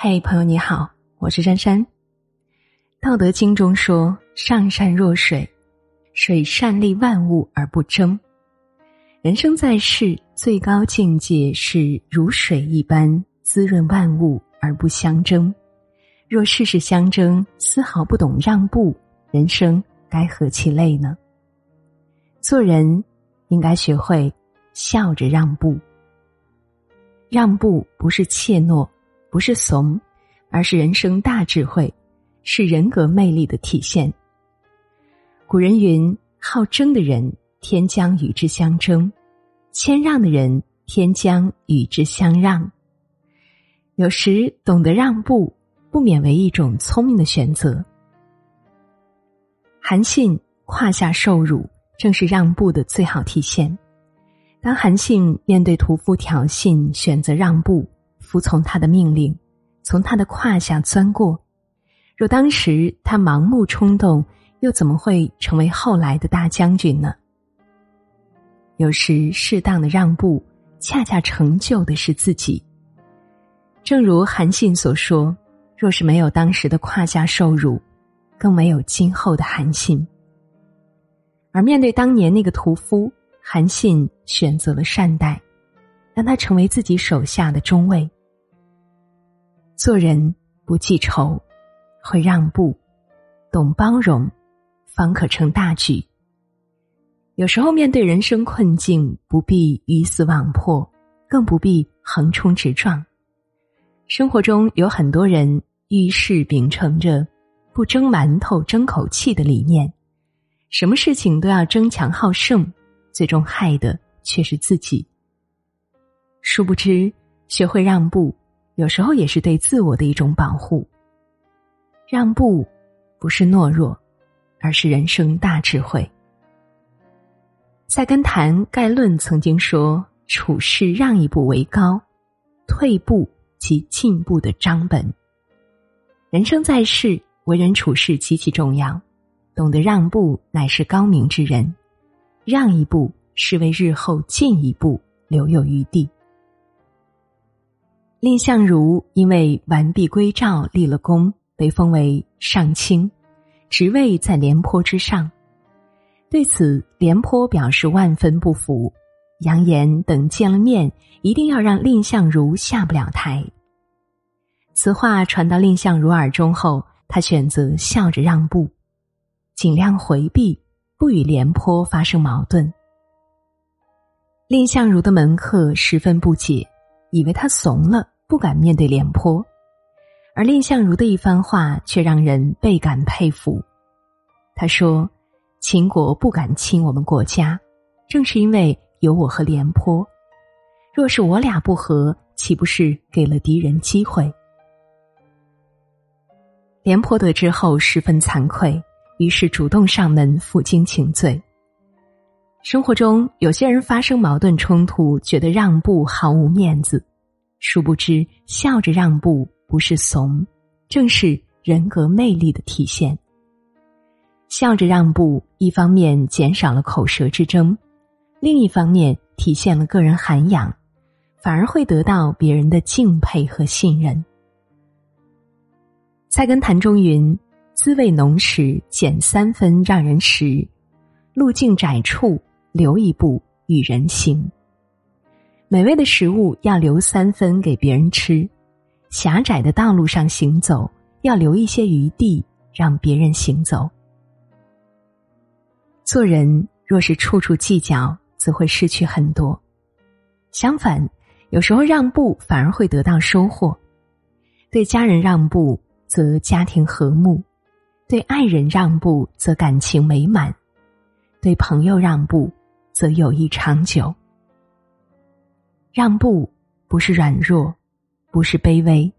嘿，朋友你好，我是珊珊。《道德经》中说：“上善若水，水善利万物而不争。”人生在世，最高境界是如水一般滋润万物而不相争。若事事相争，丝毫不懂让步，人生该何其累呢？做人应该学会笑着让步。让步不是怯懦。不是怂，而是人生大智慧，是人格魅力的体现。古人云：“好争的人，天将与之相争；谦让的人，天将与之相让。”有时懂得让步，不免为一种聪明的选择。韩信胯下受辱，正是让步的最好体现。当韩信面对屠夫挑衅，选择让步。服从他的命令，从他的胯下钻过。若当时他盲目冲动，又怎么会成为后来的大将军呢？有时适当的让步，恰恰成就的是自己。正如韩信所说：“若是没有当时的胯下受辱，更没有今后的韩信。”而面对当年那个屠夫，韩信选择了善待，让他成为自己手下的中尉。做人不记仇，会让步，懂包容，方可成大局。有时候面对人生困境，不必鱼死网破，更不必横冲直撞。生活中有很多人遇事秉承着“不争馒头争口气”的理念，什么事情都要争强好胜，最终害的却是自己。殊不知，学会让步。有时候也是对自我的一种保护。让步不是懦弱，而是人生大智慧。塞根谭概论曾经说：“处事让一步为高，退步即进步的章本。”人生在世，为人处事极其重要，懂得让步乃是高明之人。让一步是为日后进一步留有余地。蔺相如因为完璧归赵立了功，被封为上卿，职位在廉颇之上。对此，廉颇表示万分不服，扬言等见了面，一定要让蔺相如下不了台。此话传到蔺相如耳中后，他选择笑着让步，尽量回避，不与廉颇发生矛盾。蔺相如的门客十分不解。以为他怂了，不敢面对廉颇，而蔺相如的一番话却让人倍感佩服。他说：“秦国不敢侵我们国家，正是因为有我和廉颇。若是我俩不和，岂不是给了敌人机会？”廉颇得知后十分惭愧，于是主动上门负荆请罪。生活中，有些人发生矛盾冲突，觉得让步毫无面子，殊不知笑着让步不是怂，正是人格魅力的体现。笑着让步，一方面减少了口舌之争，另一方面体现了个人涵养，反而会得到别人的敬佩和信任。菜根谭中云：“滋味浓时减三分让人食，路径窄处。”留一步与人行，美味的食物要留三分给别人吃，狭窄的道路上行走要留一些余地让别人行走。做人若是处处计较，则会失去很多；相反，有时候让步反而会得到收获。对家人让步，则家庭和睦；对爱人让步，则感情美满；对朋友让步。则友谊长久。让步不是软弱，不是卑微，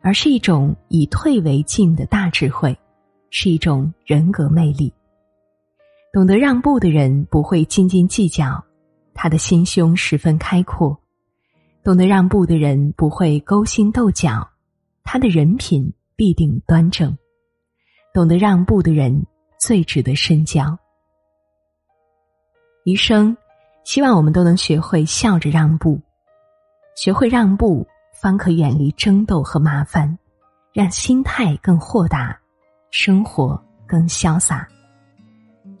而是一种以退为进的大智慧，是一种人格魅力。懂得让步的人不会斤斤计较，他的心胸十分开阔；懂得让步的人不会勾心斗角，他的人品必定端正。懂得让步的人最值得深交。余生，希望我们都能学会笑着让步，学会让步，方可远离争斗和麻烦，让心态更豁达，生活更潇洒。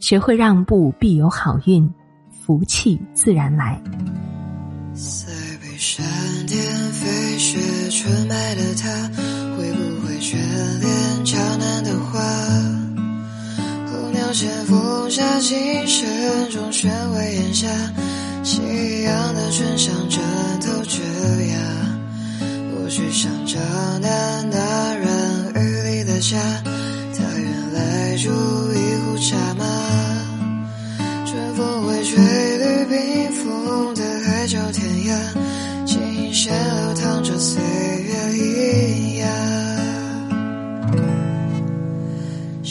学会让步，必有好运，福气自然来。在北山巅飞雪纯白的他，会不会眷恋江南的花？候鸟衔风下，琴声中喧为檐下，夕阳的唇上枕头枝桠。我去想找那那人雨里的家，他原来住